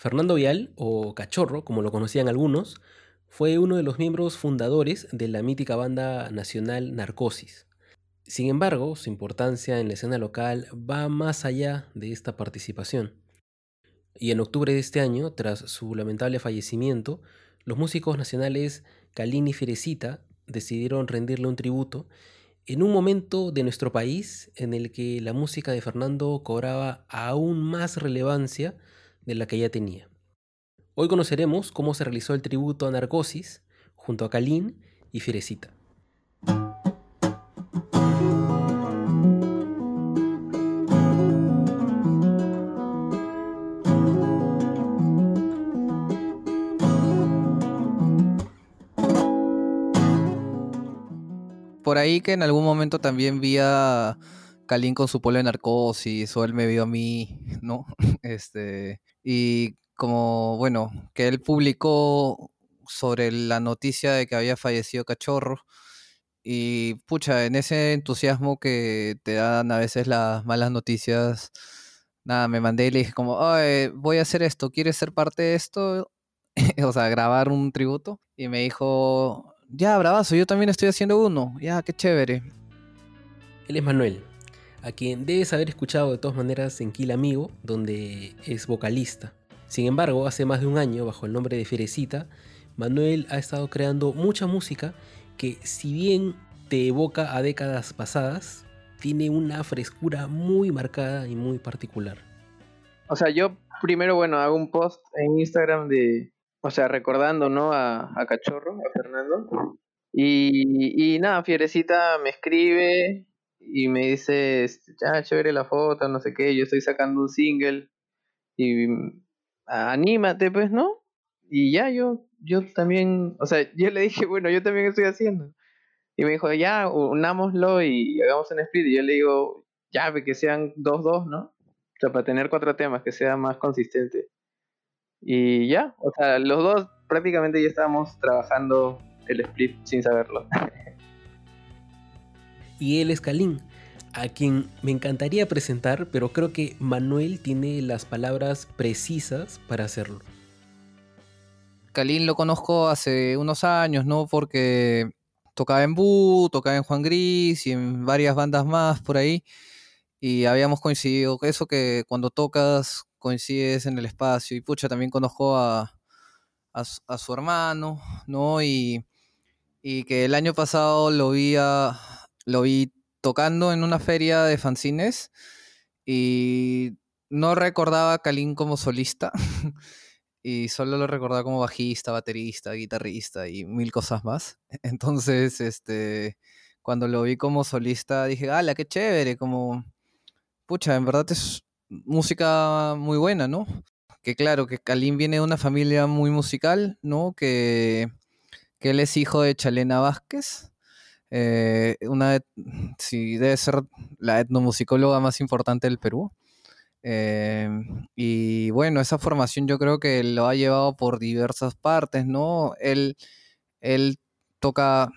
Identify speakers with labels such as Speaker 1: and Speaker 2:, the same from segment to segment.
Speaker 1: Fernando Vial, o Cachorro, como lo conocían algunos, fue uno de los miembros fundadores de la mítica banda nacional Narcosis. Sin embargo, su importancia en la escena local va más allá de esta participación. Y en octubre de este año, tras su lamentable fallecimiento, los músicos nacionales Calín y Firecita decidieron rendirle un tributo en un momento de nuestro país en el que la música de Fernando cobraba aún más relevancia de la que ya tenía. Hoy conoceremos cómo se realizó el tributo a Narcosis junto a Calín y Firecita.
Speaker 2: por ahí que en algún momento también vi a Kalin con su polo de narcosis, o él me vio a mí, ¿no? Este, y como, bueno, que él publicó sobre la noticia de que había fallecido Cachorro. Y pucha, en ese entusiasmo que te dan a veces las malas noticias, nada, me mandé y le dije como, voy a hacer esto, ¿quieres ser parte de esto? o sea, grabar un tributo. Y me dijo, ya, bravazo, yo también estoy haciendo uno. Ya, qué chévere.
Speaker 1: Él es Manuel, a quien debes haber escuchado de todas maneras en Kill Amigo, donde es vocalista. Sin embargo, hace más de un año, bajo el nombre de Ferecita, Manuel ha estado creando mucha música que, si bien te evoca a décadas pasadas, tiene una frescura muy marcada y muy particular.
Speaker 3: O sea, yo primero, bueno, hago un post en Instagram de, o sea, recordando, ¿no? A, a Cachorro, a Fernando. Y, y nada, Fierecita me escribe y me dice, ya, chévere la foto, no sé qué, yo estoy sacando un single y anímate, pues, ¿no? Y ya, yo, yo también, o sea, yo le dije, bueno, yo también estoy haciendo. Y me dijo, ya, unámoslo y hagamos un split. Y yo le digo, ya, que sean dos, dos, ¿no? O sea, para tener cuatro temas, que sea más consistente. Y ya, o sea, los dos prácticamente ya estábamos trabajando el split sin saberlo.
Speaker 1: y él es Kalin, a quien me encantaría presentar, pero creo que Manuel tiene las palabras precisas para hacerlo.
Speaker 2: Kalin lo conozco hace unos años, ¿no? Porque tocaba en Bu, tocaba en Juan Gris y en varias bandas más por ahí. Y habíamos coincidido, eso que cuando tocas coincides en el espacio. Y pucha, también conozco a, a, su hermano, ¿no? Y, y, que el año pasado lo vi, lo vi tocando en una feria de fanzines y no recordaba a Kalin como solista. y solo lo recordaba como bajista, baterista, guitarrista y mil cosas más. Entonces, este, cuando lo vi como solista, dije, ¡hala, qué chévere! Como, pucha, en verdad es música muy buena, ¿no? Que claro, que Kalim viene de una familia muy musical, ¿no? Que, que él es hijo de Chalena Vázquez, eh, una, sí, debe ser la etnomusicóloga más importante del Perú. Eh, y bueno, esa formación yo creo que lo ha llevado por diversas partes, ¿no? Él, él toca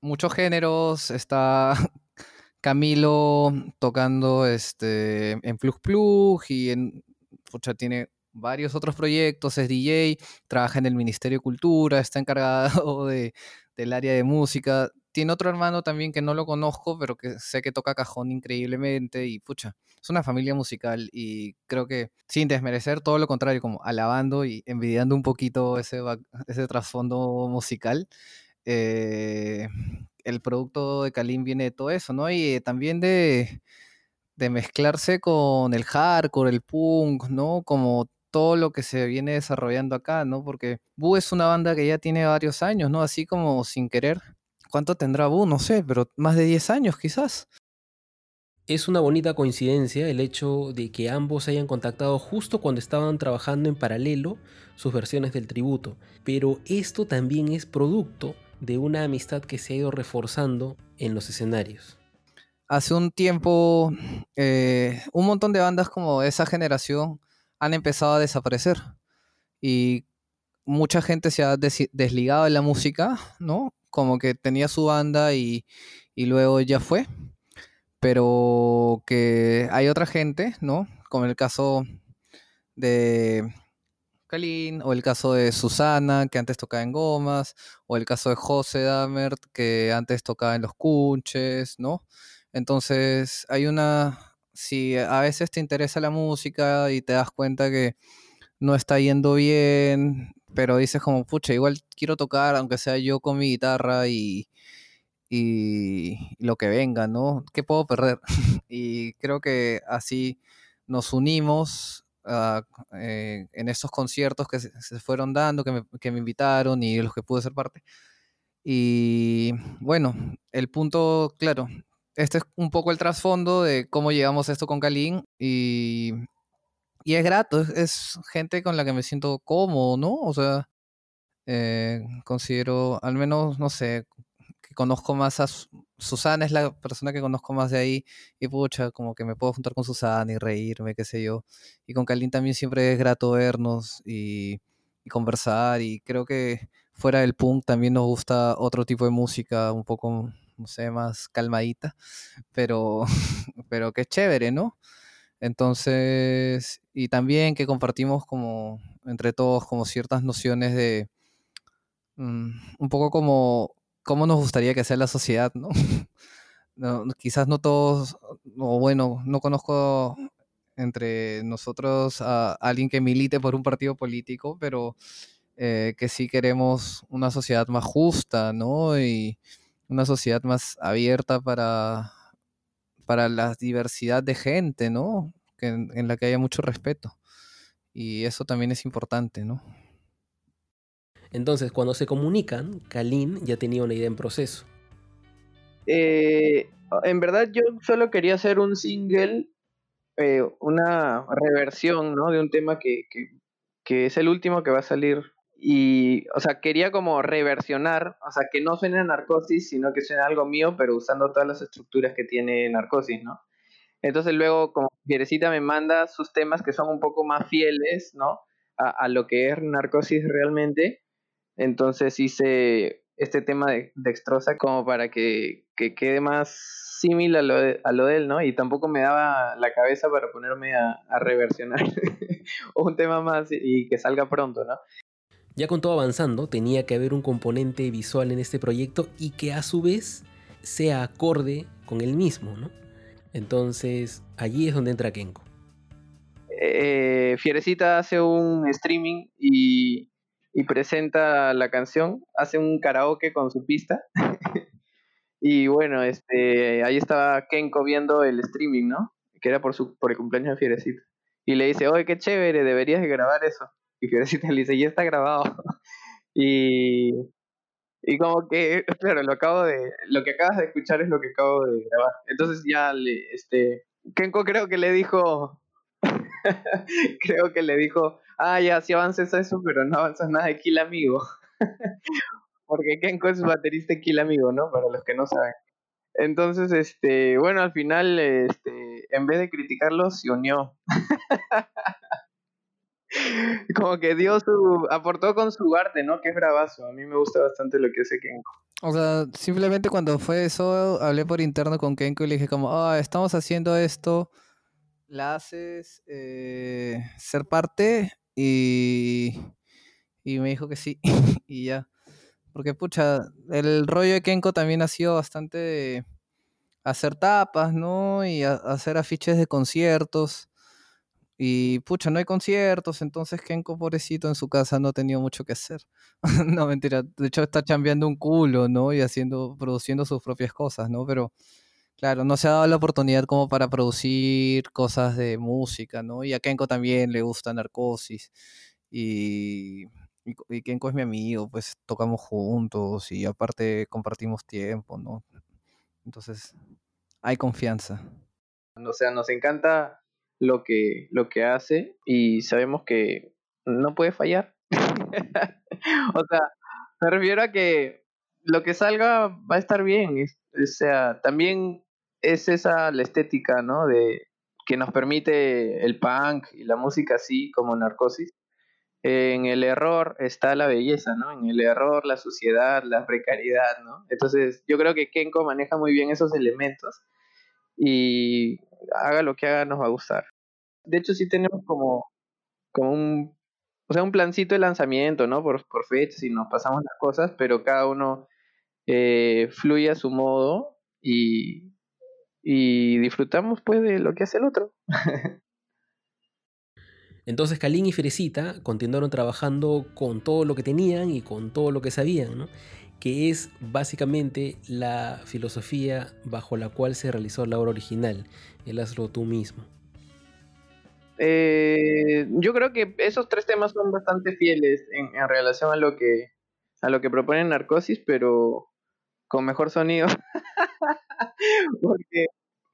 Speaker 2: muchos géneros, está Camilo tocando este, en Plug Plug y en, pucha, tiene varios otros proyectos, es DJ, trabaja en el Ministerio de Cultura, está encargado de, del área de música. Tiene otro hermano también que no lo conozco, pero que sé que toca cajón increíblemente y pucha, es una familia musical y creo que sin desmerecer, todo lo contrario, como alabando y envidiando un poquito ese, ese trasfondo musical. Eh, el producto de Kalim viene de todo eso, ¿no? Y también de, mezclarse con el hardcore, el punk, ¿no? Como todo lo que se viene desarrollando acá, ¿no? Porque Bu es una banda que ya tiene varios años, ¿no? Así como sin querer. ¿Cuánto tendrá Bu? No sé, pero más de 10 años quizás.
Speaker 1: Es una bonita coincidencia el hecho de que ambos hayan contactado justo cuando estaban trabajando en paralelo sus versiones del tributo, pero esto también es producto de una amistad que se ha ido reforzando en los escenarios.
Speaker 2: Hace un tiempo, eh, un montón de bandas como esa generación han empezado a desaparecer y mucha gente se ha desligado de la música, ¿no? Como que tenía su banda y, y luego ya fue, pero que hay otra gente, ¿no? Como el caso de Kalin, o el caso de Susana, que antes tocaba en Gomas, o el caso de José Damert, que antes tocaba en Los Cunches, ¿no? Entonces, hay una... Si a veces te interesa la música y te das cuenta que no está yendo bien, pero dices como, pucha, igual quiero tocar, aunque sea yo con mi guitarra y, y lo que venga, ¿no? ¿Qué puedo perder? y creo que así nos unimos ah, eh, en estos conciertos que se, fueron dando, que me, que me, invitaron y los que pude ser parte. Y bueno, el punto, claro, este es un poco el trasfondo de cómo llegamos a esto con Kalin y, y es grato, es, gente con la que me siento cómodo, ¿no? O sea, eh, considero, al menos, no sé, que conozco más a Susana, es la persona que conozco más de ahí y pucha, como que me puedo juntar con Susana y reírme, qué sé yo. Y con Kalin también siempre es grato vernos y, conversar y creo que fuera del punk también nos gusta otro tipo de música, un poco no sé, más calmadita, pero, pero que es chévere, ¿no? Entonces, y también que compartimos como entre todos como ciertas nociones de mm, un poco como cómo nos gustaría que sea la sociedad, ¿no? quizás no todos, o bueno, no conozco entre nosotros a alguien que milite por un partido político, pero eh, que sí queremos una sociedad más justa, ¿no? Y, una sociedad más abierta para, para la diversidad de gente, ¿no? Que, en, la que haya mucho respeto. Y eso también es importante, ¿no?
Speaker 1: Entonces, cuando se comunican, Kalin ya tenía una idea en proceso.
Speaker 3: Eh, en verdad, yo solo quería hacer un single, eh, una reversión, ¿no? De un tema que, que es el último que va a salir y, o sea, quería como reversionar, o sea, que no suene a Narcosis, sino que suene algo mío, pero usando todas las estructuras que tiene Narcosis, ¿no? Entonces luego, como Fierecita me manda sus temas que son un poco más fieles, ¿no? A, lo que es Narcosis realmente. Entonces hice este tema de Dextrosa como para que, que quede más similar a lo, de, a lo de él, ¿no? Y tampoco me daba la cabeza para ponerme a, a reversionar un tema más y que salga pronto, ¿no?
Speaker 1: Ya con todo avanzando, tenía que haber un componente visual en este proyecto y que a su vez sea acorde con el mismo, ¿no? Entonces, allí es donde entra Kenko.
Speaker 3: Eh, Fierecita hace un streaming y, presenta la canción, hace un karaoke con su pista. y bueno, este, ahí estaba Kenko viendo el streaming, ¿no? Que era por, su, por el cumpleaños de Fierecita. Y le dice, oye, qué chévere, deberías grabar eso. Y Fiorecita le dice, ya está grabado. y, y como que, claro, lo acabo de, lo que acabas de escuchar es lo que acabo de grabar. Entonces ya le, este, Kenko creo que le dijo, creo que le dijo, ah, ya, si avances eso, pero no avanzas nada de Kill Amigo. Porque Kenko es baterista de Kill Amigo, ¿no? Para los que no saben. Entonces, este, bueno, al final, este, en vez de criticarlo, se unió. como que dio su, aportó con su arte, ¿no? Que es bravazo. A mí me gusta bastante lo que hace Kenko.
Speaker 2: O sea, simplemente cuando fue eso, hablé por interno con Kenko y le dije como, ah, estamos haciendo esto, la haces eh, ser parte y, y me dijo que sí y ya. Porque pucha, el rollo de Kenko también ha sido bastante de hacer tapas, ¿no? Y hacer afiches de conciertos. Y pucha, no hay conciertos, entonces Kenko, pobrecito, en su casa no ha tenido mucho que hacer. no, mentira. De hecho, está chambeando un culo, ¿no? Y haciendo, produciendo sus propias cosas, ¿no? Pero, claro, no se ha dado la oportunidad como para producir cosas de música, ¿no? Y a Kenko también le gusta Narcosis. Y, y, Kenko es mi amigo, pues tocamos juntos y aparte compartimos tiempo, ¿no? Entonces, hay confianza.
Speaker 3: O sea, nos encanta lo que, lo que hace y sabemos que no puede fallar. o sea, me refiero a que lo que salga va a estar bien. O sea, también es esa la estética, ¿no? De que nos permite el punk y la música así como narcosis. En el error está la belleza, ¿no? En el error, la suciedad, la precariedad, ¿no? Entonces, yo creo que Kenko maneja muy bien esos elementos y haga lo que haga nos va a gustar. De hecho, sí tenemos como, como un, o sea, un plancito de lanzamiento, ¿no? Por, por fechas y nos pasamos las cosas, pero cada uno eh, fluye a su modo y, y disfrutamos pues de lo que hace el otro.
Speaker 1: Entonces Kalin y Ferecita continuaron trabajando con todo lo que tenían y con todo lo que sabían, ¿no? que es básicamente la filosofía bajo la cual se realizó la obra original, el hazlo tú mismo.
Speaker 3: Eh, yo creo que esos tres temas son bastante fieles en, relación a lo que a lo que proponen Narcosis, pero con mejor sonido. Porque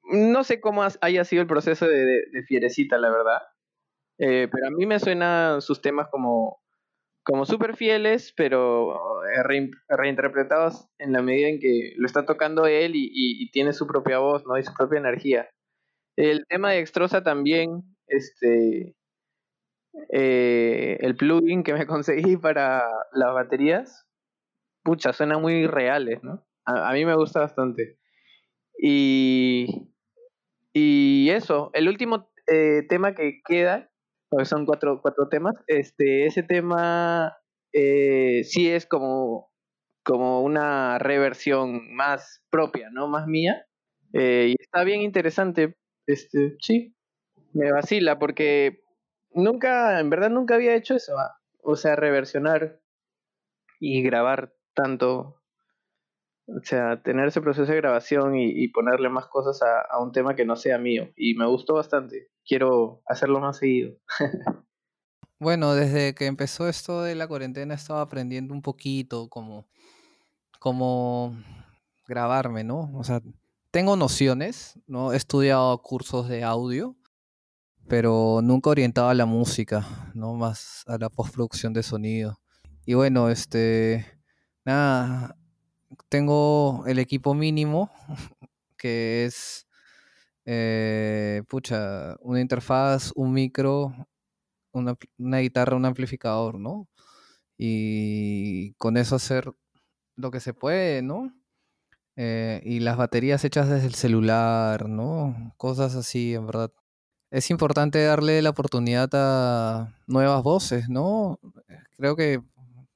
Speaker 3: no sé cómo haya sido el proceso de, Fierecita, la verdad. Eh, pero a mí me suenan sus temas como como súper fieles, pero eh, reinterpretados en la medida en que lo está tocando él y, tiene su propia voz, ¿no? Y su propia energía. El tema de Extrosa también, este, eh, el plugin que me conseguí para las baterías, pucha, suenan muy reales, ¿no? A, mí me gusta bastante. Y, y eso, el último eh, tema que queda, son cuatro, cuatro temas. Este, ese tema eh, sí es como, como una reversión más propia, ¿no? Más mía. Y está bien interesante. Este, sí, me vacila porque nunca, en verdad nunca había hecho eso. ¿ah? O sea, reversionar y grabar tanto. O sea, tener ese proceso de grabación y, ponerle más cosas a, a, un tema que no sea mío. Y me gustó bastante quiero hacerlo más seguido.
Speaker 2: bueno, desde que empezó esto de la cuarentena he estado aprendiendo un poquito como, como grabarme, ¿no? O sea, tengo nociones, ¿no? He estudiado cursos de audio, pero nunca orientado a la música, ¿no? Más a la postproducción de sonido. Y bueno, este, nada, tengo el equipo mínimo, que es eh, pucha, una interfaz, un micro, una, guitarra, un amplificador, ¿no? Y con eso hacer lo que se puede, ¿no? Eh, y las baterías hechas desde el celular, ¿no? Cosas así, en verdad. Es importante darle la oportunidad a nuevas voces, ¿no? Creo que,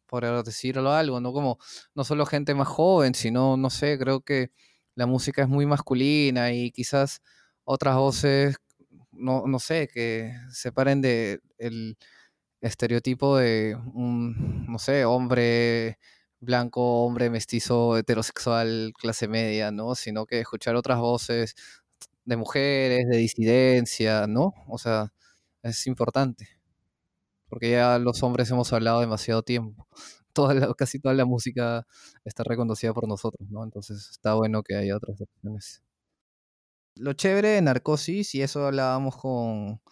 Speaker 2: por decirlo algo, ¿no? Como no solo gente más joven, sino, no sé, creo que la música es muy masculina y quizás otras voces, no, no sé, que separen de el estereotipo de un, no sé, hombre blanco, hombre mestizo, heterosexual, clase media, ¿no? Sino que escuchar otras voces de mujeres, de disidencia, ¿no? O sea, es importante. Porque ya los hombres hemos hablado demasiado tiempo. Toda casi toda la música está reconocida por nosotros, ¿no? Entonces está bueno que haya otras opciones. Lo chévere de Narcosis, y eso hablábamos con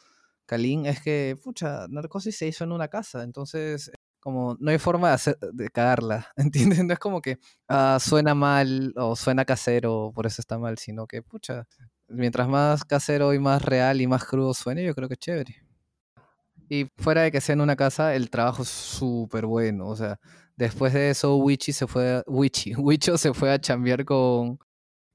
Speaker 2: Kalin, es que, pucha, Narcosis se hizo en una casa, entonces como no hay forma de, hacer, de cagarla, ¿entiendes? No es como que ah, suena mal o suena casero, por eso está mal, sino que, pucha, mientras más casero y más real y más crudo suene, yo creo que es chévere. Y fuera de que sea en una casa, el trabajo es súper bueno, o sea, después de eso Wichi se fue, Wichi, Wicho se fue a chambear con,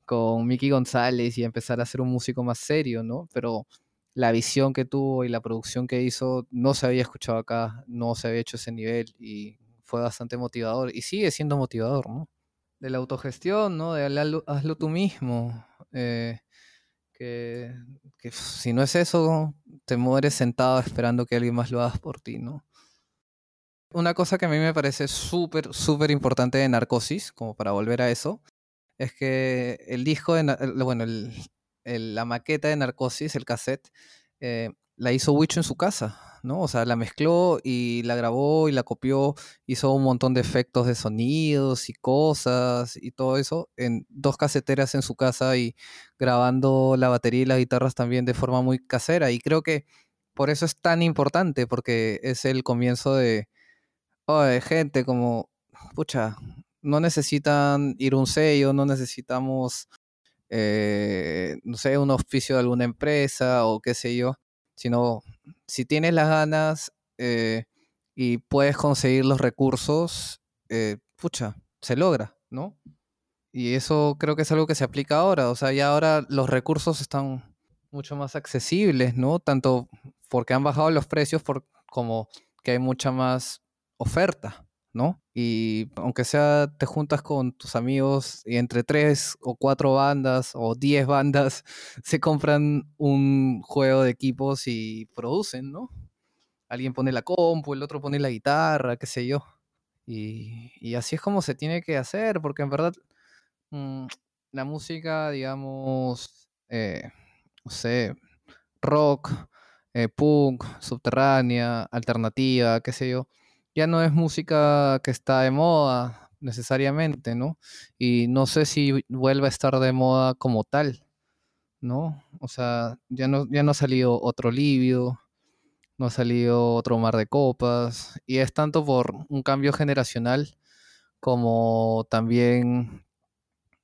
Speaker 2: con Mickey González y empezar a ser un músico más serio, ¿no? Pero la visión que tuvo y la producción que hizo no se había escuchado acá, no se había hecho ese nivel y fue bastante motivador y sigue siendo motivador, ¿no? De la autogestión, ¿no? De hazlo, tú mismo. Eh, que, que, si no es eso, te mueres sentado esperando que alguien más lo haga por ti, ¿no? Una cosa que a mí me parece súper, súper importante de Narcosis, como para volver a eso, es que el disco, de, bueno, la maqueta de Narcosis, el cassette, eh, la hizo Wicho en su casa, ¿no? O sea, la mezcló y la grabó y la copió, hizo un montón de efectos de sonidos y cosas y todo eso en dos caseteras en su casa y grabando la batería y las guitarras también de forma muy casera. Y creo que por eso es tan importante, porque es el comienzo de, de gente como, pucha, no necesitan ir un sello, no necesitamos, eh, no sé, un oficio de alguna empresa o qué sé yo, sino si tienes las ganas eh, y puedes conseguir los recursos, eh, pucha, se logra, ¿no? Y eso creo que es algo que se aplica ahora, o sea, ya ahora los recursos están mucho más accesibles, ¿no? Tanto porque han bajado los precios por, como que hay mucha más oferta, ¿no? Y aunque sea te juntas con tus amigos y entre tres o cuatro bandas o diez bandas se compran un juego de equipos y producen, ¿no? Alguien pone la compu, el otro pone la guitarra, qué sé yo. Y, y así es como se tiene que hacer, porque en verdad mm, la música, digamos, eh, no sé, rock, eh, punk, subterránea, alternativa, qué sé yo, ya no es música que está de moda necesariamente, ¿no? Y no sé si vuelve a estar de moda como tal, ¿no? O sea, ya no, ya no ha salido otro Livio, no ha salido otro Mar de Copas, y es tanto por un cambio generacional como también,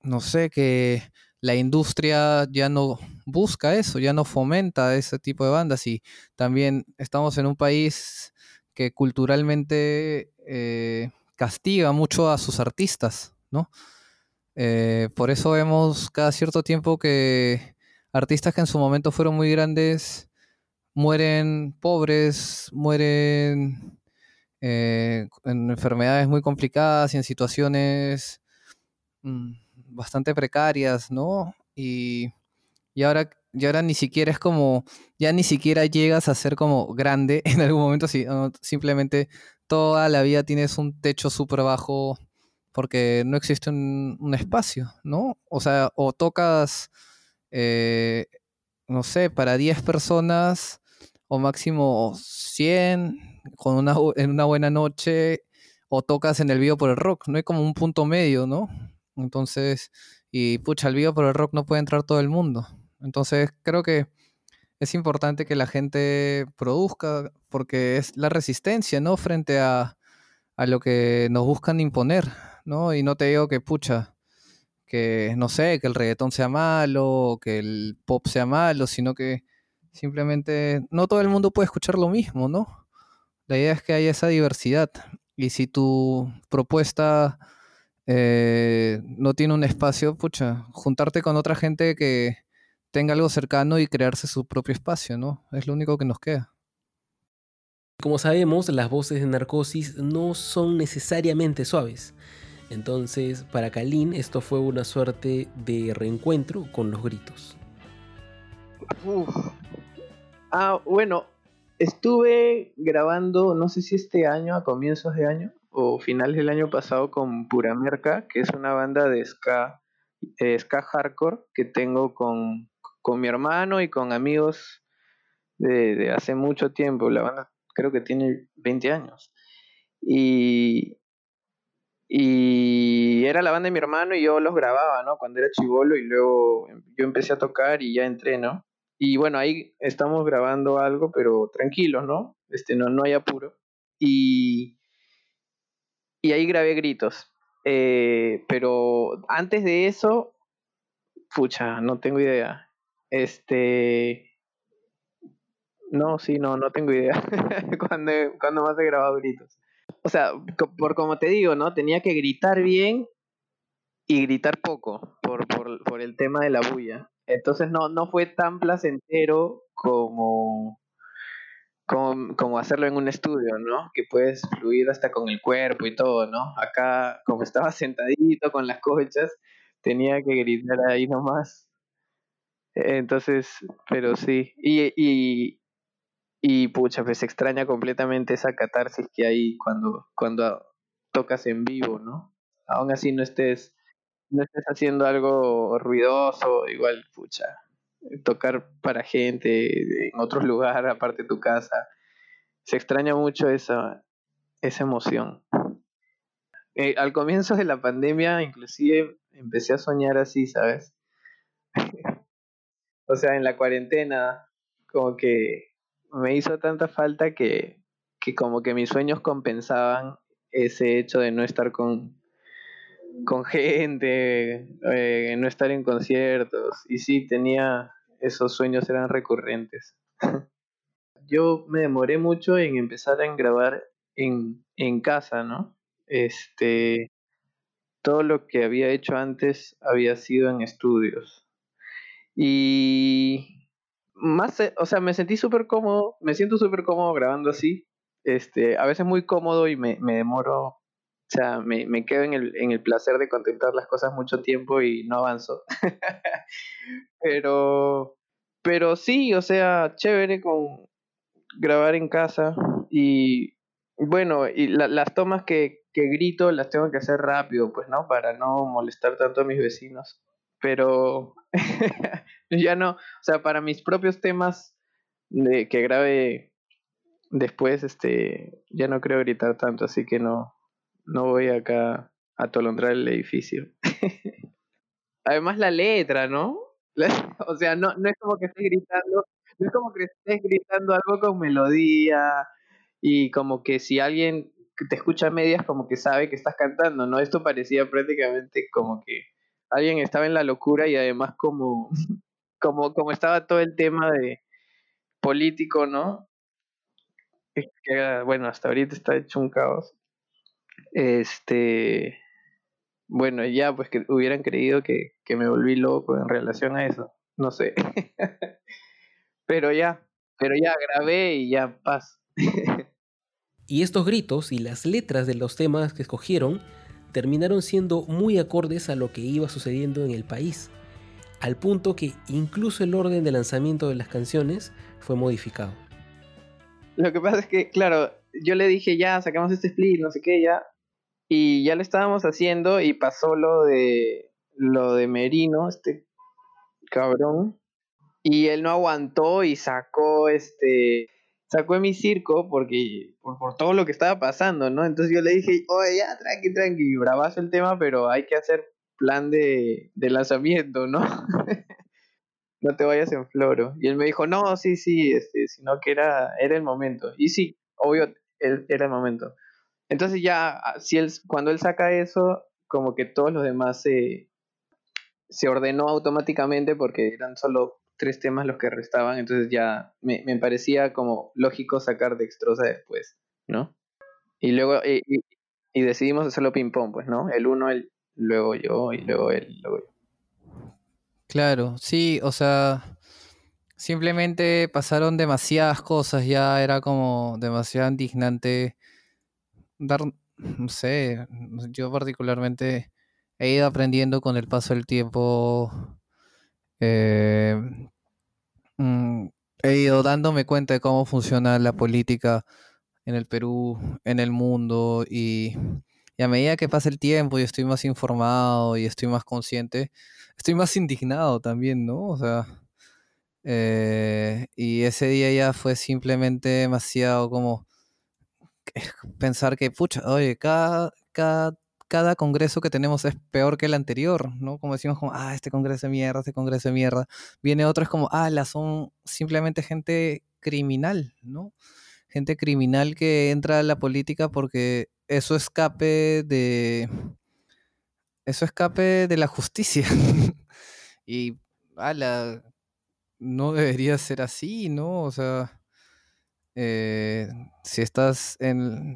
Speaker 2: no sé, que la industria ya no busca eso, ya no fomenta ese tipo de bandas y también estamos en un país culturalmente eh, castiga mucho a sus artistas, ¿no? Eh, por eso vemos cada cierto tiempo que artistas que en su momento fueron muy grandes mueren pobres, mueren eh, en enfermedades muy complicadas y en situaciones mm, bastante precarias, ¿no? Y ahora y ahora ni siquiera es como, ya ni siquiera llegas a ser como grande en algún momento, si, simplemente toda la vida tienes un techo súper bajo porque no existe un, espacio, ¿no? O sea, o tocas, eh, no sé, para 10 personas o máximo 100 con una, en una buena noche o tocas en el vivo por el rock, no hay como un punto medio, ¿no? Entonces, y pucha, al vivo por el rock no puede entrar todo el mundo. Entonces creo que es importante que la gente produzca porque es la resistencia, ¿no? Frente a, lo que nos buscan imponer, ¿no? Y no te digo que, pucha, que no sé, que el reggaetón sea malo, que el pop sea malo, sino que simplemente no todo el mundo puede escuchar lo mismo, ¿no? La idea es que haya esa diversidad. Y si tu propuesta eh, no tiene un espacio, pucha, juntarte con otra gente que, tenga algo cercano y crearse su propio espacio, ¿no? Es lo único que nos queda.
Speaker 1: Como sabemos, las voces de Narcosis no son necesariamente suaves. Entonces, para Kalin esto fue una suerte de reencuentro con los gritos.
Speaker 3: Ah, bueno, estuve grabando, no sé si este año, a comienzos de año, o finales del año pasado, con Pura Merca, que es una banda de ska, eh, ska hardcore que tengo con con mi hermano y con amigos de, hace mucho tiempo. La banda creo que tiene 20 años. Y, y era la banda de mi hermano y yo los grababa, ¿no? Cuando era chivolo y luego yo empecé a tocar y ya entré, ¿no? Y bueno, ahí estamos grabando algo, pero tranquilos, ¿no? Este, no, no hay apuro. Y, y ahí grabé gritos. Eh, pero antes de eso, pucha, no tengo idea. Este. No, sí, no, no tengo idea. cuando, cuando más he grabado gritos. O sea, por como te digo, ¿no? Tenía que gritar bien y gritar poco por, por, por el tema de la bulla. Entonces no, no fue tan placentero como, como, como, hacerlo en un estudio, ¿no? Que puedes fluir hasta con el cuerpo y todo, ¿no? Acá, como estaba sentadito con las colchas, tenía que gritar ahí nomás entonces, pero sí. Y, y, y pucha, pues se extraña completamente esa catarsis que hay cuando, cuando tocas en vivo, ¿no? Aún así no estés, no estés haciendo algo ruidoso, igual, pucha, tocar para gente en otro lugar, aparte de tu casa. Se extraña mucho esa, esa emoción. Eh, al comienzo de la pandemia, inclusive, empecé a soñar así, ¿sabes? O sea, en la cuarentena, como que me hizo tanta falta que, que como que mis sueños compensaban ese hecho de no estar con, con gente, eh, no estar en conciertos. Y sí, tenía esos sueños, eran recurrentes. Yo me demoré mucho en empezar a grabar en, en casa, ¿no? Este, todo lo que había hecho antes había sido en estudios. Y más, o sea, me sentí súper cómodo, me siento súper cómodo grabando así. este, a veces muy cómodo y me, me demoro, o sea, me, me quedo en el, en el placer de contemplar las cosas mucho tiempo y no avanzo. pero, pero sí, o sea, chévere con grabar en casa y bueno, y las tomas que, que grito las tengo que hacer rápido, pues, ¿no? Para no molestar tanto a mis vecinos. Pero ya no, o sea, para mis propios temas de que grabe después, este, ya no creo gritar tanto, así que no, no voy acá a atolondrar el edificio. Además la letra, ¿no? o sea, no, no es como que estés gritando, no es como que estés gritando algo con melodía y como que si alguien te escucha a medias como que sabe que estás cantando, ¿no? Esto parecía prácticamente como que alguien estaba en la locura y además como, como, como estaba todo el tema de político, ¿no? Que, bueno, hasta ahorita está hecho un caos. Este, bueno, ya pues que hubieran creído que, que me volví loco en relación a eso, no sé. pero ya, pero ya grabé y ya paz.
Speaker 1: y estos gritos y las letras de los temas que escogieron terminaron siendo muy acordes a lo que iba sucediendo en el país, al punto que incluso el orden de lanzamiento de las canciones fue modificado.
Speaker 3: Lo que pasa es que, claro, yo le dije ya, sacamos este split, no sé qué, ya, y ya lo estábamos haciendo y pasó lo de lo de Merino, este cabrón, y él no aguantó y sacó este sacó mi circo porque por, por, todo lo que estaba pasando, ¿no? Entonces yo le dije, oye, ya, tranqui, tranqui, bravazo el tema, pero hay que hacer plan de, de lanzamiento, ¿no? no te vayas en floro. Y él me dijo, no, sí, sí, este, sino que era, era el momento. Y sí, obvio, él, era el momento. Entonces ya, ah, si él, cuando él saca eso, como que todos los demás se, se ordenó automáticamente porque eran solo tres temas los que restaban, entonces ya me, me parecía como lógico sacar Dextrosa después, ¿no? Y luego, y, y, decidimos hacerlo ping-pong, pues, ¿no? El uno, el, luego yo, y luego él, luego yo.
Speaker 2: Claro, sí, o sea, simplemente pasaron demasiadas cosas, ya era como demasiado indignante dar, no sé, yo particularmente he ido aprendiendo con el paso del tiempo eh, mm, he ido dándome cuenta de cómo funciona la política en el Perú, en el mundo, y, a medida que pasa el tiempo y estoy más informado y estoy más consciente, estoy más indignado también, ¿no? O sea, eh, y ese día ya fue simplemente demasiado como pensar que, pucha, oye, cada cada congreso que tenemos es peor que el anterior, ¿no? Como decimos, como, ah, este congreso de mierda, este congreso de mierda. Viene otro, es como, ah, la son simplemente gente criminal, ¿no? Gente criminal que entra a la política porque eso escape de. Eso escape de la justicia. y, ala, no debería ser así, ¿no? O sea. Eh, si estás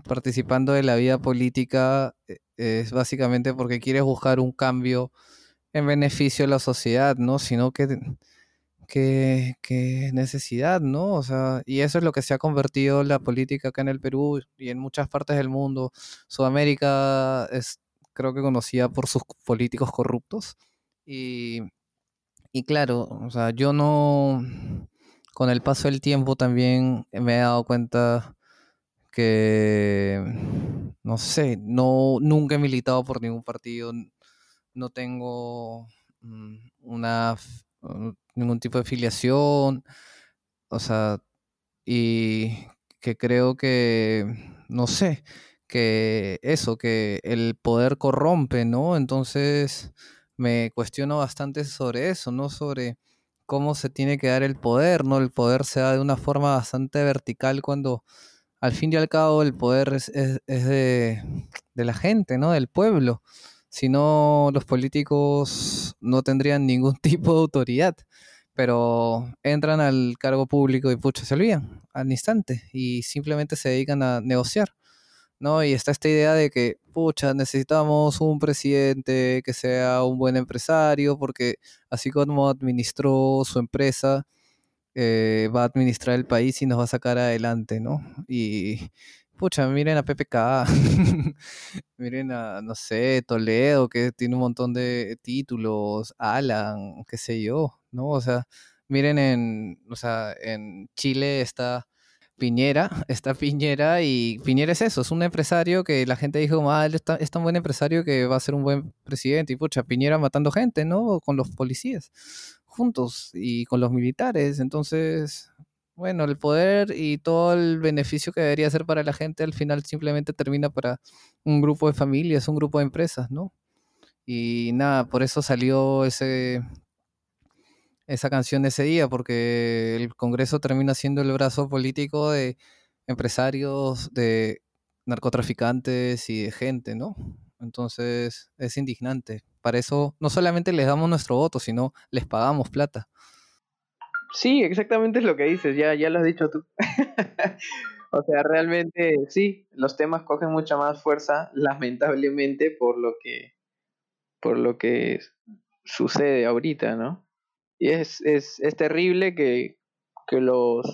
Speaker 2: participando de la vida política, eh, es básicamente porque quieres buscar un cambio en beneficio de la sociedad, ¿no? Sino que, que, necesidad, ¿no? O sea, y eso es lo que se ha convertido la política acá en el Perú y en muchas partes del mundo. Sudamérica es, creo que conocida por sus políticos corruptos. Y, y claro, o sea, yo no, con el paso del tiempo también me he dado cuenta que, no sé, no, nunca he militado por ningún partido, no tengo mm, una, mm, ningún tipo de filiación, o sea, y que creo que, no sé, que eso, que el poder corrompe, ¿no? Entonces me cuestiono bastante sobre eso, ¿no? Sobre cómo se tiene que dar el poder, ¿no? El poder se da de una forma bastante vertical cuando al fin y al cabo el poder es, de, la gente, ¿no? Del pueblo. Si no, los políticos no tendrían ningún tipo de autoridad. Pero entran al cargo público y pucha, se olvidan al instante y simplemente se dedican a negociar. ¿no? Y está esta idea de que, pucha, necesitamos un presidente que sea un buen empresario, porque así como administró su empresa, eh, va a administrar el país y nos va a sacar adelante, ¿no? Y, pucha, miren a PPK, miren a, no sé, Toledo, que tiene un montón de títulos, Alan, qué sé yo, ¿no? O sea, miren en, o sea, en Chile está Piñera, está Piñera y Piñera es eso, es un empresario que la gente dijo, ah, él es tan buen empresario que va a ser un buen presidente y pucha, Piñera matando gente, ¿no? Con los policías juntos y con los militares, entonces, bueno, el poder y todo el beneficio que debería ser para la gente al final simplemente termina para un grupo de familias, un grupo de empresas, ¿no? Y nada, por eso salió ese esa canción ese día, porque el Congreso termina siendo el brazo político de empresarios, de narcotraficantes y de gente, ¿no? Entonces es indignante. Para eso no solamente les damos nuestro voto, sino les pagamos plata.
Speaker 3: Sí, exactamente es lo que dices, ya, ya lo has dicho tú. o sea, realmente sí, los temas cogen mucha más fuerza, lamentablemente, por lo que, por lo que sucede ahorita, ¿no? Y es, es, es terrible que, que los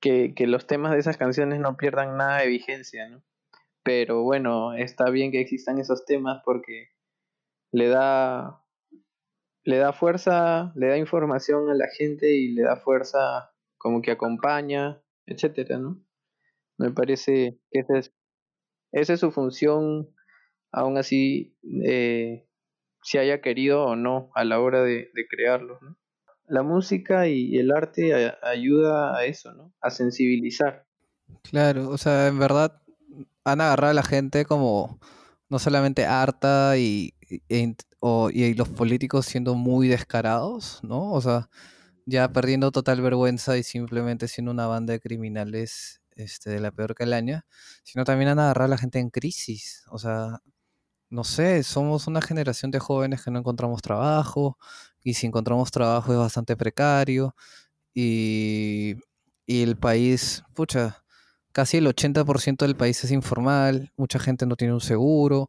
Speaker 3: que, que, los temas de esas canciones no pierdan nada de vigencia, ¿no? Pero bueno, está bien que existan esos temas porque le da le da fuerza, le da información a la gente y le da fuerza como que acompaña, etcétera, ¿no? Me parece que esa es, esa es su función, aún así eh, si haya querido o no a la hora de, de crearlos. ¿no? La música y el arte ayuda a eso, ¿no? A sensibilizar.
Speaker 2: Claro, o sea, en verdad han agarrado a la gente como no solamente harta y, y, los políticos siendo muy descarados, ¿no? O sea, ya perdiendo total vergüenza y simplemente siendo una banda de criminales este, de la peor calaña, sino también han agarrado a la gente en crisis. O sea, no sé, somos una generación de jóvenes que no encontramos trabajo y si encontramos trabajo es bastante precario y, y el país, pucha, casi el 80% del país es informal, mucha gente no tiene un seguro,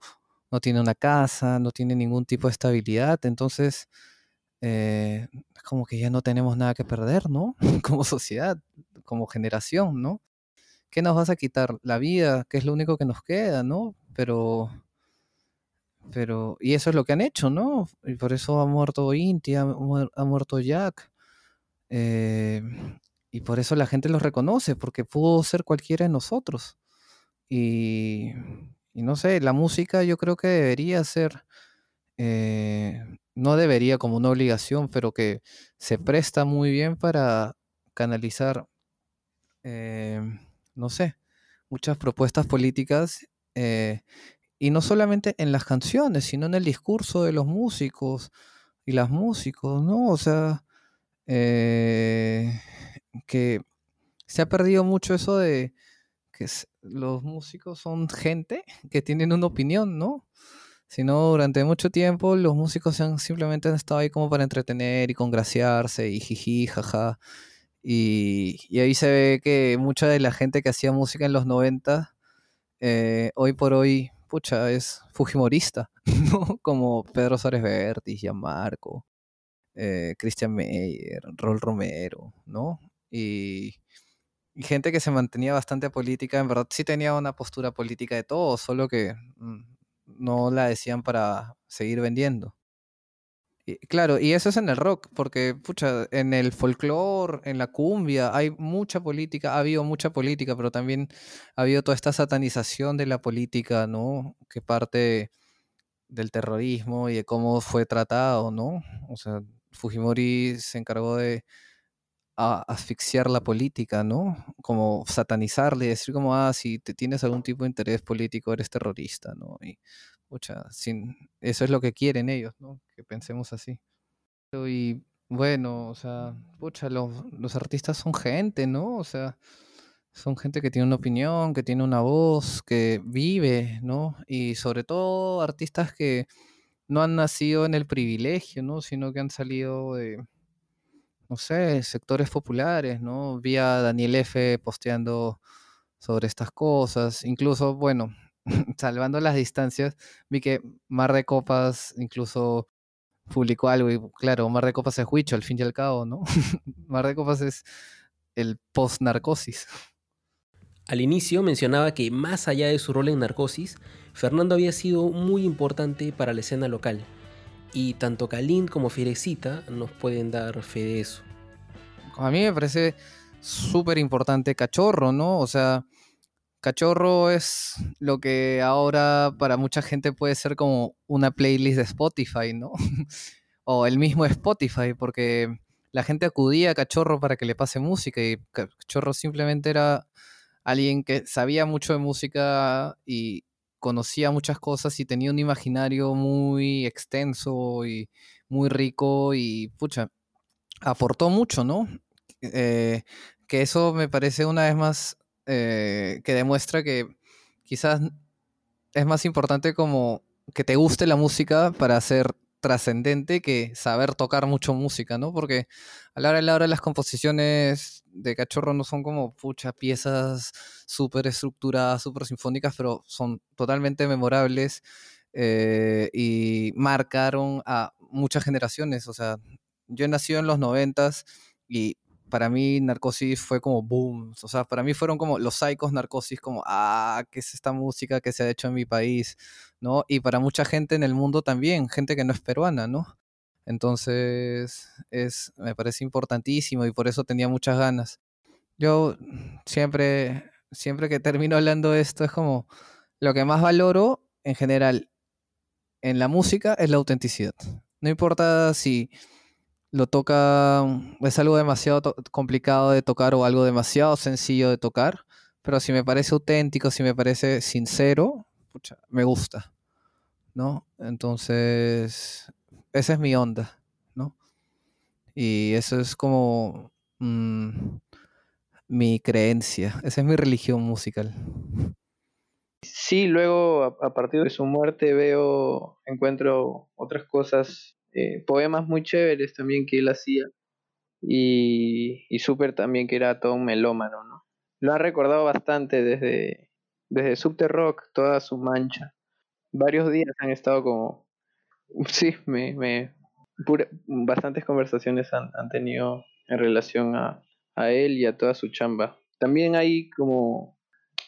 Speaker 2: no tiene una casa, no tiene ningún tipo de estabilidad, entonces eh, como que ya no tenemos nada que perder, ¿no? Como sociedad, como generación, ¿no? ¿Qué nos vas a quitar? La vida, que es lo único que nos queda, ¿no? Pero pero, y eso es lo que han hecho, ¿no? Y por eso ha muerto Inti, ha, muerto Jack. Eh, y por eso la gente los reconoce, porque pudo ser cualquiera de nosotros. Y, y no sé, la música yo creo que debería ser, eh, no debería como una obligación, pero que se presta muy bien para canalizar, eh, no sé, muchas propuestas políticas y no solamente en las canciones, sino en el discurso de los músicos y las músicos, ¿no? O sea, eh, que se ha perdido mucho eso de que los músicos son gente que tienen una opinión, ¿no? Sino durante mucho tiempo los músicos han, simplemente han estado ahí como para entretener y congraciarse y jiji, jaja. Y, y ahí se ve que mucha de la gente que hacía música en los 90, eh, hoy por hoy pucha, es fujimorista, ¿no? Como Pedro Suárez Vértiz, Gianmarco, eh, Christian Meyer, Rol Romero, ¿no? Y, gente que se mantenía bastante política, en verdad sí tenía una postura política de todo, solo que mm, no la decían para seguir vendiendo claro, y eso es en el rock, porque, pucha, en el folclore, en la cumbia, hay mucha política, ha habido mucha política, pero también ha habido toda esta satanización de la política, ¿no? Que parte del terrorismo y de cómo fue tratado, ¿no? O sea, Fujimori se encargó de asfixiar la política, ¿no? Como satanizarle, decir como, ah, si te tienes algún tipo de interés político, eres terrorista, ¿no? Y sin, eso es lo que quieren ellos, ¿no? Que pensemos así. Y bueno, o sea, pucha, los, los artistas son gente, ¿no? O sea, son gente que tiene una opinión, que tiene una voz, que vive, ¿no? Y sobre todo artistas que no han nacido en el privilegio, ¿no? Sino que han salido de, no sé, sectores populares, ¿no? Vi a Daniel F. posteando sobre estas cosas. Incluso, bueno, salvando las distancias, vi que Mar de Copas incluso publicó algo y claro, Mar de Copas es Huicho al fin y al cabo, ¿no? Mar de Copas es el post-narcosis.
Speaker 1: Al inicio mencionaba que más allá de su rol en Narcosis, Fernando había sido muy importante para la escena local, y tanto Kalin como Fierecita nos pueden dar fe de eso.
Speaker 2: A mí me parece súper importante Cachorro, ¿no? O sea, Cachorro es lo que ahora para mucha gente puede ser como una playlist de Spotify, ¿no? o el mismo Spotify, porque la gente acudía a Cachorro para que le pase música y Cachorro simplemente era alguien que sabía mucho de música y conocía muchas cosas y tenía un imaginario muy extenso y muy rico y, pucha, aportó mucho, ¿no? Eh, que eso me parece una vez más eh, que demuestra que quizás es más importante como que te guste la música para ser trascendente que saber tocar mucho música, ¿no? Porque a la hora de la hora las composiciones de Cachorro no son como pucha piezas súper estructuradas, súper sinfónicas, pero son totalmente memorables eh, y marcaron a muchas generaciones. O sea, yo nacido en los noventas y para mí Narcosis fue como boom. O sea, para mí fueron como los psicos Narcosis, como, ah, ¿qué es esta música que se ha hecho en mi país? ¿No? Y para mucha gente en el mundo también, gente que no es peruana, ¿no? Entonces, es, me parece importantísimo y por eso tenía muchas ganas. Yo siempre, siempre que termino hablando esto, es como lo que más valoro en general en la música es la autenticidad. No importa si lo toca, es algo demasiado complicado de tocar o algo demasiado sencillo de tocar, pero si me parece auténtico, si me parece sincero, me gusta, ¿no? Entonces, esa es mi onda, ¿no? Y eso es como mm, mi creencia, esa es mi religión musical.
Speaker 3: Sí, luego a, partir de su muerte veo, encuentro otras cosas eh, poemas muy chéveres también que él hacía y, y súper también que era todo un melómano, ¿no? Lo ha recordado bastante desde, desde Subter Rock, toda su mancha. Varios días han estado como, sí, me, me bastantes conversaciones han, han, tenido en relación a, a, él y a toda su chamba. También hay como,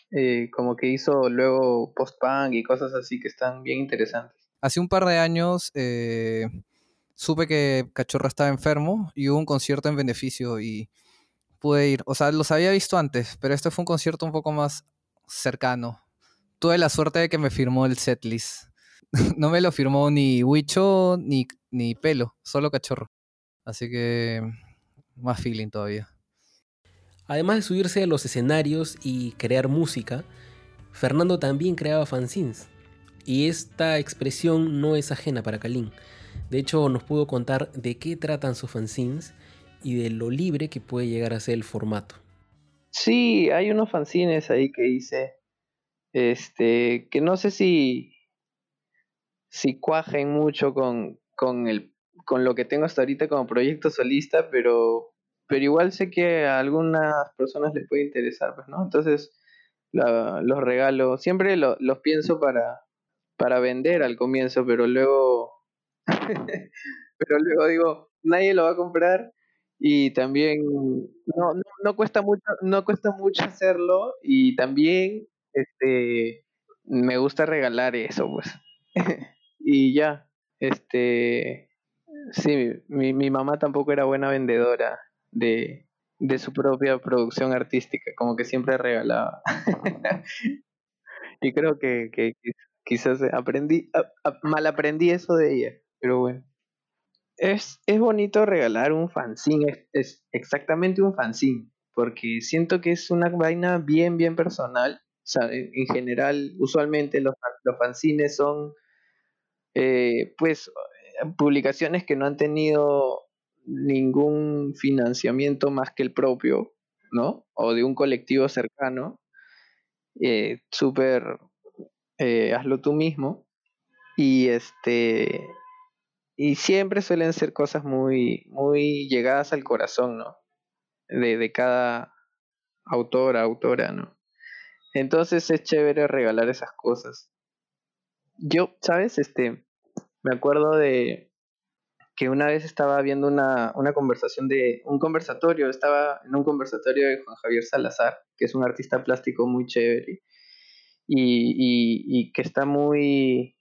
Speaker 3: eh, como que hizo luego post-punk y cosas así que están bien interesantes.
Speaker 2: Hace un par de años eh, supe que Cachorro estaba enfermo y hubo un concierto en beneficio y pude ir. O sea, los había visto antes, pero este fue un concierto un poco más cercano. Tuve la suerte de que me firmó el setlist. no me lo firmó ni Huicho ni, ni Pelo, solo Cachorro. Así que más feeling todavía.
Speaker 1: Además de subirse a los escenarios y crear música, Fernando también creaba fanzines. Y esta expresión no es ajena para Kalin. De hecho, nos pudo contar de qué tratan sus fanzines y de lo libre que puede llegar a ser el formato.
Speaker 3: Sí, hay unos fanzines ahí que hice, este, que no sé si, si cuajen mucho con, con, el, con lo que tengo hasta ahorita como proyecto solista, pero, pero igual sé que a algunas personas les puede interesar, pues, ¿no? Entonces los regalo, siempre los pienso para, para vender al comienzo, pero luego pero luego digo, nadie lo va a comprar y también no, no, cuesta mucho, no cuesta mucho hacerlo. Y también este me gusta regalar eso pues. Y ya este sí mi, mi mamá tampoco era buena vendedora de, de su propia producción artística como que siempre regalaba. Y creo que, que, quizás aprendí mal aprendí eso de ella pero bueno. Es, es bonito regalar un fanzine, es, exactamente un fanzine, porque siento que es una vaina bien, bien personal. O sea, en, general, usualmente los, los fanzines son, eh, pues, publicaciones que no han tenido ningún financiamiento más que el propio, ¿no? O de un colectivo cercano. Eh, Súper, eh, hazlo tú mismo. Y este, y siempre suelen ser cosas muy, muy llegadas al corazón, ¿no? De, de cada autora, autora, ¿no? Entonces es chévere regalar esas cosas. Yo, ¿sabes? Este, me acuerdo de, que una vez estaba viendo una, una conversación de, un conversatorio, estaba en un conversatorio de Juan Javier Salazar, que es un artista plástico muy chévere y, y, y que está muy,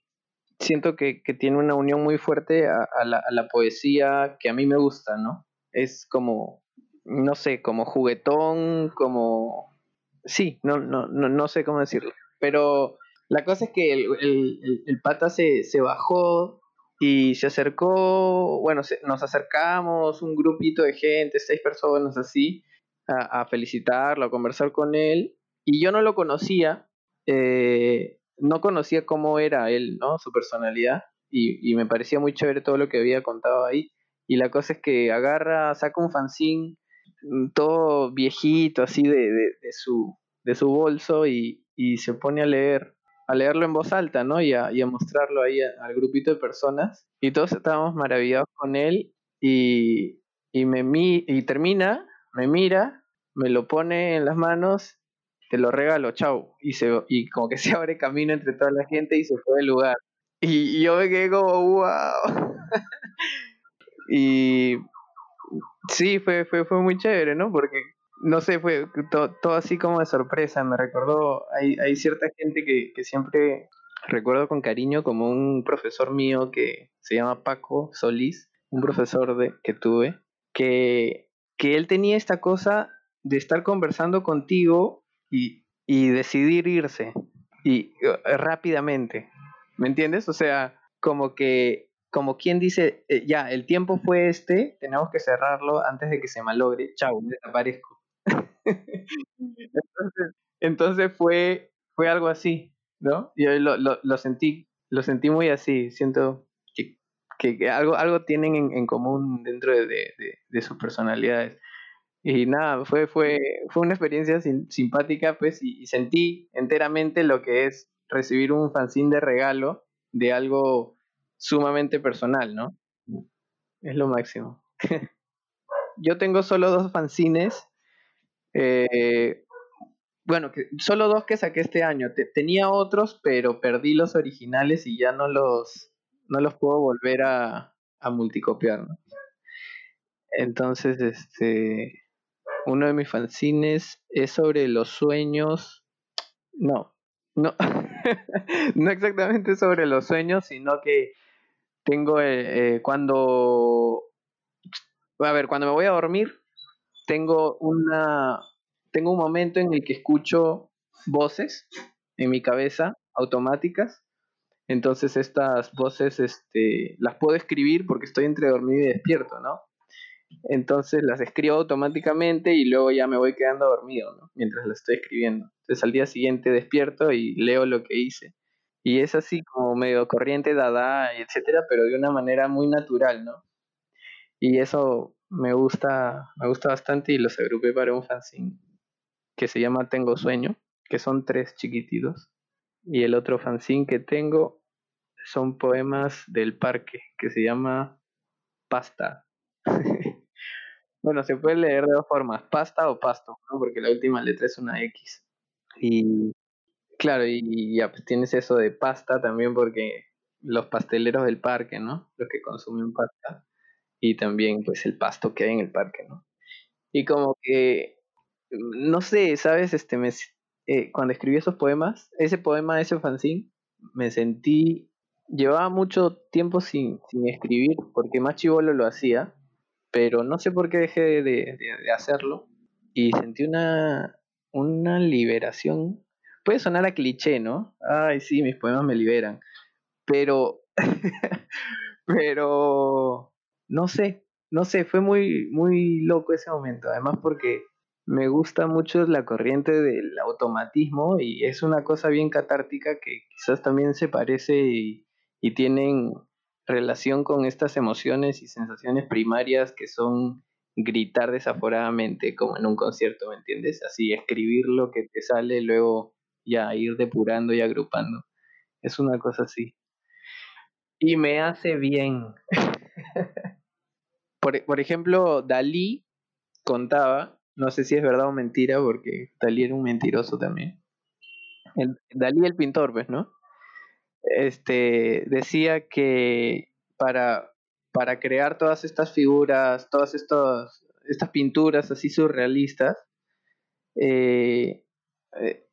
Speaker 3: siento que, que, tiene una unión muy fuerte a, a, la, a, la, poesía que a mí me gusta, ¿no? Es como, no sé, como juguetón, como... Sí, no, no, no, no sé cómo decirlo. Pero la cosa es que el, el, el pata se, se, bajó y se acercó, bueno, se, nos acercamos, un grupito de gente, seis personas así, a, a, felicitarlo, a conversar con él. Y yo no lo conocía, eh, no conocía cómo era él, ¿no? Su personalidad. Y, me parecía muy chévere todo lo que había contado ahí. Y la cosa es que agarra, saca un fanzine mm, todo viejito, así de, de, de su, de su bolso y, y, se pone a leer, a leerlo en voz alta, ¿no? Y a, y a mostrarlo ahí al grupito de personas. Y todos estábamos maravillados con él y, y, me, y termina, me mira, me lo pone en las manos te lo regalo, chau. Y, se, y como que se abre camino entre toda la gente y se fue del lugar. Y, yo me quedé como, wow. y sí, fue, fue, fue muy chévere, ¿no? Porque, no sé, fue to, todo así como de sorpresa. Me recordó, hay, hay cierta gente que, que siempre recuerdo con cariño como un profesor mío que se llama Paco Solís, un profesor de, que tuve, que, que él tenía esta cosa de estar conversando contigo y, y decidir irse y uh, rápidamente, ¿me entiendes? O sea, como que, como quien dice, eh, ya, el tiempo fue este, tenemos que cerrarlo antes de que se malogre, chao, desaparezco. entonces, entonces fue, fue algo así, ¿no? Yo lo, lo, lo, sentí, lo sentí muy así, siento que, que, que algo, algo tienen en, en común dentro de, de, de sus personalidades. Y nada, fue, fue, fue una experiencia sin, simpática, pues, y, sentí enteramente lo que es recibir un fanzine de regalo de algo sumamente personal, ¿no? Es lo máximo. Yo tengo solo dos fanzines, eh, bueno, solo dos que saqué este año. Te, tenía otros, pero perdí los originales y ya no los, no los puedo volver a, a multicopiar, ¿no? Entonces, este uno de mis fanzines es sobre los sueños. No, no, no exactamente sobre los sueños, sino que tengo eh, eh, cuando, a ver, cuando me voy a dormir, tengo una, tengo un momento en el que escucho voces en mi cabeza automáticas. Entonces estas voces, este, las puedo escribir porque estoy entre dormido y despierto, ¿no? Entonces las escribo automáticamente y luego ya me voy quedando dormido. Mientras las estoy escribiendo. Entonces al día siguiente despierto y leo lo que hice. Y es así como medio corriente, dada, etcétera, pero de una manera muy natural, ¿no? Y eso me gusta, me gusta bastante y los agrupé para un fanzine que se llama Tengo Sueño, que son tres chiquititos. Y el otro fanzine que tengo son poemas del parque, que se llama Pasta. Bueno, se puede leer de dos formas, pasta o pasto, ¿no? porque la última letra es una X. Y claro, y ya pues tienes eso de pasta también porque los pasteleros del parque, ¿no? Los que consumen pasta. Y también pues el pasto que hay en el parque, ¿no? Y como que, no sé, ¿sabes? Este, me, eh, cuando escribí esos poemas, ese poema, ese fanzine, me sentí, llevaba mucho tiempo sin, sin escribir, porque más chivolo lo hacía pero no sé por qué dejé de, de, hacerlo y sentí una, una liberación. Puede sonar a cliché, ¿no? Ay, sí, mis poemas me liberan, pero, pero, no sé, no sé, fue muy, muy loco ese momento, además porque me gusta mucho la corriente del automatismo y es una cosa bien catártica que quizás también se parece y, y tienen relación con estas emociones y sensaciones primarias que son gritar desaforadamente como en un concierto, ¿me entiendes? Así escribir lo que te sale, luego ya ir depurando y agrupando. Es una cosa así. Y me hace bien. por, por ejemplo, Dalí contaba, no sé si es verdad o mentira, porque Dalí era un mentiroso también. El, Dalí el pintor, pues, ¿no? Este, decía que para para crear todas estas figuras, todas estas, pinturas así surrealistas, eh, eh,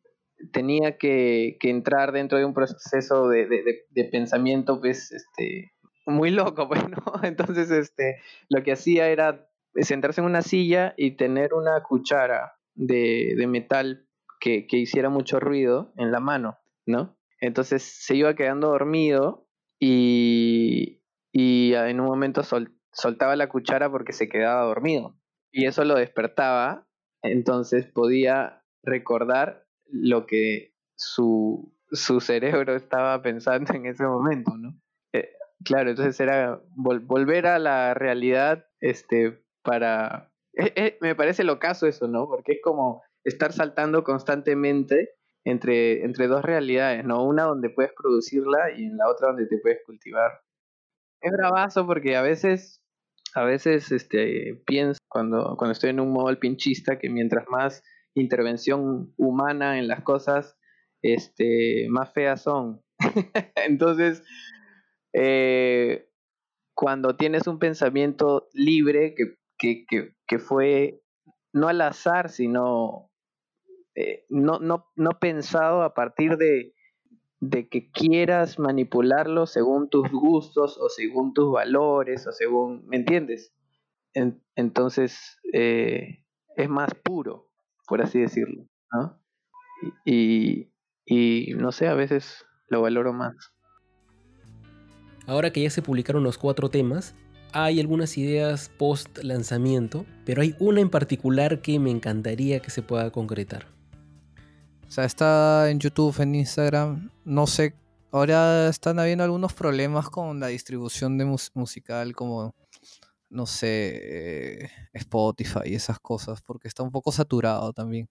Speaker 3: tenía que, entrar dentro de un proceso de, de, pensamiento, pues, este, muy loco, pues, ¿no? Entonces, este, lo que hacía era sentarse en una silla y tener una cuchara de, metal que, hiciera mucho ruido en la mano, ¿no? Entonces se iba quedando dormido y, y en un momento soltaba la cuchara porque se quedaba dormido. Y eso lo despertaba, entonces podía recordar lo que su, su cerebro estaba pensando en ese momento, ¿no? Eh, claro, entonces era volver a la realidad este, para... Eh, eh, me parece lo caso eso, ¿no? Porque es como estar saltando constantemente entre, entre dos realidades, ¿no? Una donde puedes producirla y en la otra donde te puedes cultivar. Es bravazo porque a veces, a veces este, pienso cuando, cuando estoy en un modo pinchista que mientras más intervención humana en las cosas, este, más feas son. Entonces, eh, cuando tienes un pensamiento libre que, que, que, fue no al azar, sino eh, no, no, no pensado a partir de, de que quieras manipularlo según tus gustos o según tus valores o según, ¿me entiendes? entonces eh, es más puro por así decirlo. Y, y no sé, a veces lo valoro más.
Speaker 1: Ahora que ya se publicaron los cuatro temas, hay algunas ideas post lanzamiento, pero hay una en particular que me encantaría que se pueda concretar.
Speaker 2: O sea, está en YouTube, en Instagram, no sé, ahora están habiendo algunos problemas con la distribución de musical, como no sé, eh, Spotify y esas cosas, porque está un poco saturado también.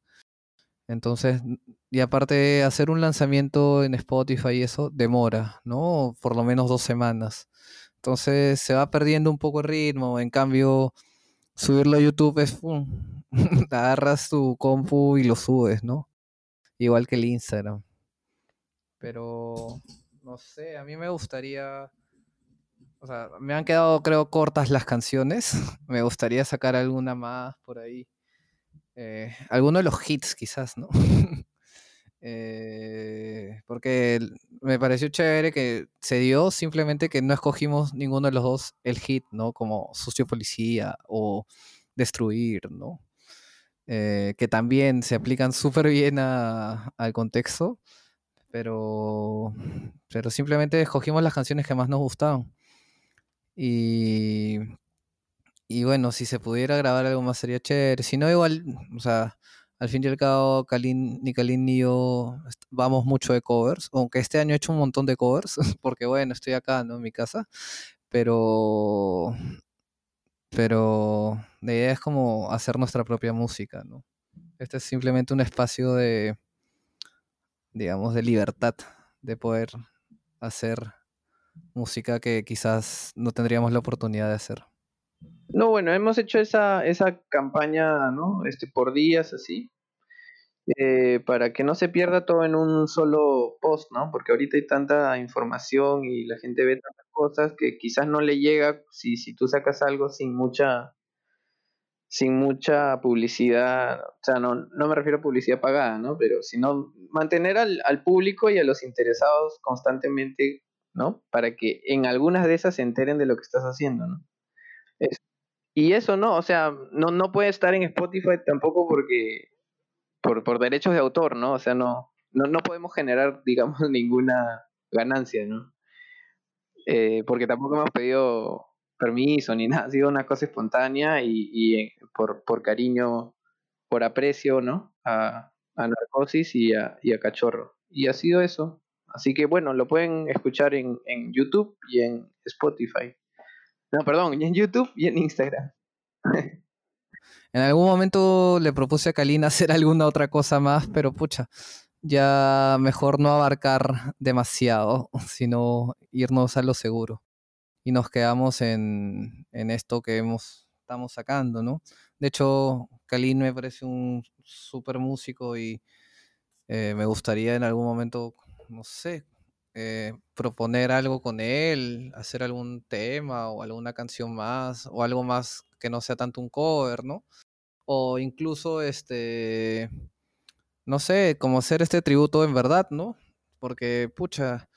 Speaker 2: Entonces, y aparte hacer un lanzamiento en Spotify y eso demora, ¿no? Por lo menos dos semanas. Entonces se va perdiendo un poco el ritmo. En cambio, subirlo a YouTube es, agarras tu compu y lo subes, ¿no? Igual que el Instagram. Pero, no sé, a mí me gustaría o sea, me han quedado, creo, cortas las canciones. me gustaría sacar alguna más por ahí. Eh, alguno de los hits, quizás, ¿no? Eh, porque me pareció chévere que se dio simplemente que no escogimos ninguno de los dos el hit, ¿no? Como Sucio Policía o Destruir, ¿no? Eh, que también se aplican súper bien al contexto, pero, pero simplemente escogimos las canciones que más nos gustaban. Y, y bueno, si se pudiera grabar algo más sería chévere. Si no, igual, o sea, al fin y al cabo, ni Kalin ni yo vamos mucho de covers, aunque este año he hecho un montón de covers, porque bueno, estoy acá, ¿no? En mi casa, pero, pero la idea es como hacer nuestra propia música, ¿no? Este es simplemente un espacio de, digamos, de libertad, de poder hacer música que quizás no tendríamos la oportunidad de hacer.
Speaker 3: No, bueno, hemos hecho esa, esa campaña, ¿no? Este, por días, así, eh, para que no se pierda todo en un solo post, ¿no? Porque ahorita hay tanta información y la gente ve tantas cosas que quizás no le llega si, si tú sacas algo sin mucha sin mucha publicidad, o sea, no, no me refiero a publicidad pagada, ¿no? Pero sino mantener al, al público y a los interesados constantemente ¿no? Para que en algunas de esas se enteren de lo que estás haciendo, ¿no? y eso no, o sea, no, no puede estar en Spotify tampoco porque, por, por derechos de autor, ¿no? O sea, no, no, no podemos generar, digamos, ninguna ganancia, ¿no? Eh, porque tampoco hemos pedido permiso ni nada, ha sido una cosa espontánea y, y eh, por, por cariño, por aprecio, ¿no? A, a Narcosis y a, y a Cachorro. Y ha sido eso. Así que bueno, lo pueden escuchar en, YouTube y en Spotify. No, perdón, en YouTube y en Instagram.
Speaker 2: en algún momento le propuse a Kalina hacer alguna otra cosa más, pero pucha, ya mejor no abarcar demasiado, sino irnos a lo seguro. Y nos quedamos en, esto que hemos, estamos sacando, ¿no? De hecho, Kalin me parece un súper músico y eh, me gustaría en algún momento no sé, eh, proponer algo con él, hacer algún tema o alguna canción más, o algo más que no sea tanto un cover, ¿no? O incluso, este, no sé, como hacer este tributo en verdad, ¿no? Porque, pucha,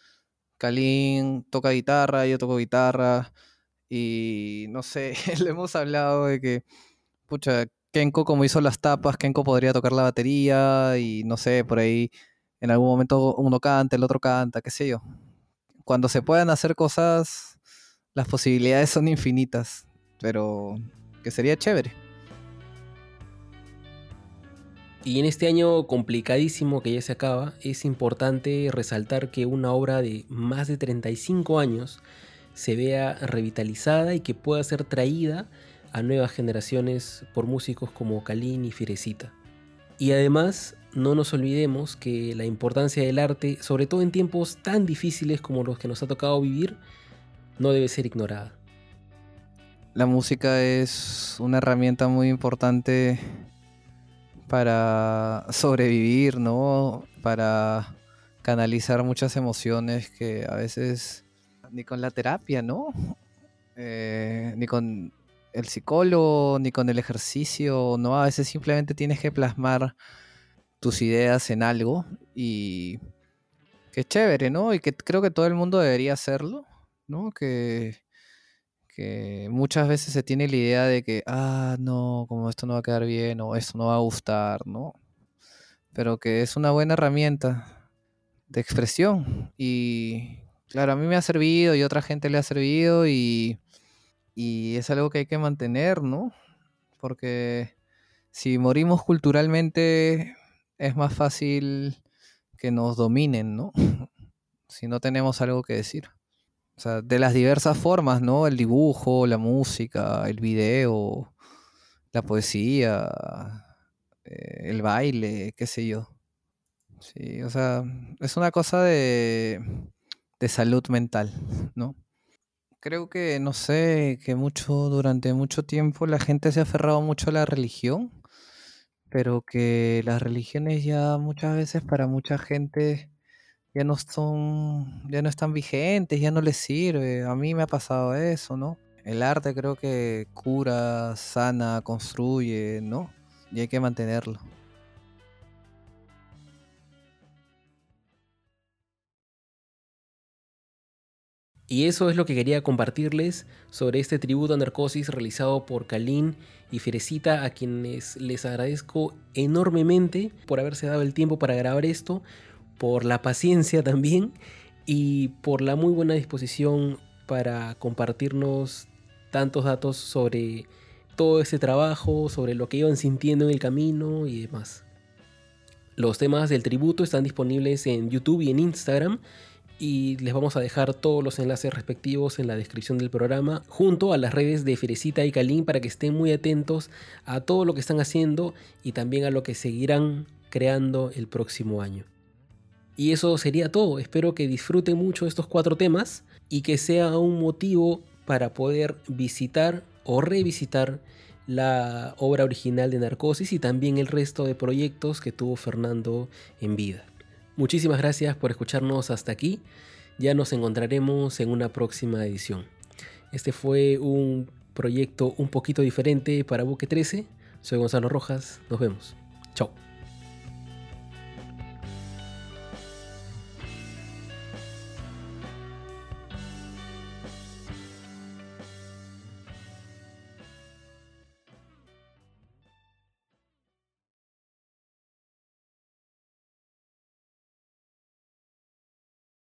Speaker 2: Kalin toca guitarra, yo toco guitarra, y no sé, le hemos hablado de que, pucha, Kenko como hizo las tapas, Kenko podría tocar la batería y no sé, por ahí en algún momento uno canta, el otro canta, qué sé yo. Cuando se puedan hacer cosas, las posibilidades son infinitas, pero que sería chévere.
Speaker 1: Y en este año complicadísimo que ya se acaba, es importante resaltar que una obra de más de 35 años se vea revitalizada y que pueda ser traída a nuevas generaciones por músicos como Kalin y Firecita. Y además, no nos olvidemos que la importancia del arte, sobre todo en tiempos tan difíciles como los que nos ha tocado vivir, no debe ser ignorada.
Speaker 2: La música es una herramienta muy importante para sobrevivir, ¿no? Para canalizar muchas emociones que a veces ni con la terapia, ¿no? Eh, ni con el psicólogo, ni con el ejercicio, ¿no? A veces simplemente tienes que plasmar tus ideas en algo y que es chévere, ¿no? Y que creo que todo el mundo debería hacerlo, ¿no? Que, que muchas veces se tiene la idea de que, ah, no, como esto no va a quedar bien o esto no va a gustar, ¿no? Pero que es una buena herramienta de expresión y claro, a mí me ha servido y a otra gente le ha servido y y es algo que hay que mantener, ¿no? Porque si morimos culturalmente es más fácil que nos dominen, ¿no? si no tenemos algo que decir. O sea, de las diversas formas, ¿no? El dibujo, la música, el video, la poesía, eh, el baile, qué sé yo. Sí, o sea, es una cosa de, de salud mental, ¿no? Creo que, no sé, que mucho, durante mucho tiempo la gente se ha aferrado mucho a la religión, pero que las religiones ya muchas veces para mucha gente ya no son, ya no están vigentes, ya no les sirve. A mí me ha pasado eso, ¿no? El arte creo que cura, sana, construye, ¿no? Y hay que mantenerlo.
Speaker 1: Y eso es lo que quería compartirles sobre este tributo a Narcosis realizado por Kalin y Firecita, a quienes les agradezco enormemente por haberse dado el tiempo para grabar esto, por la paciencia también y por la muy buena disposición para compartirnos tantos datos sobre todo ese trabajo, sobre lo que iban sintiendo en el camino y demás. Los temas del tributo están disponibles en YouTube y en Instagram y les vamos a dejar todos los enlaces respectivos en la descripción del programa, junto a las redes de Ferecita y Kalin para que estén muy atentos a todo lo que están haciendo y también a lo que seguirán creando el próximo año. Y eso sería todo, espero que disfruten mucho estos cuatro temas y que sea un motivo para poder visitar o revisitar la obra original de Narcosis y también el resto de proyectos que tuvo Fernando en vida. Muchísimas gracias por escucharnos hasta aquí. Ya nos encontraremos en una próxima edición. Este fue un proyecto un poquito diferente para Buque 13. Soy Gonzalo Rojas. Nos vemos. Chao.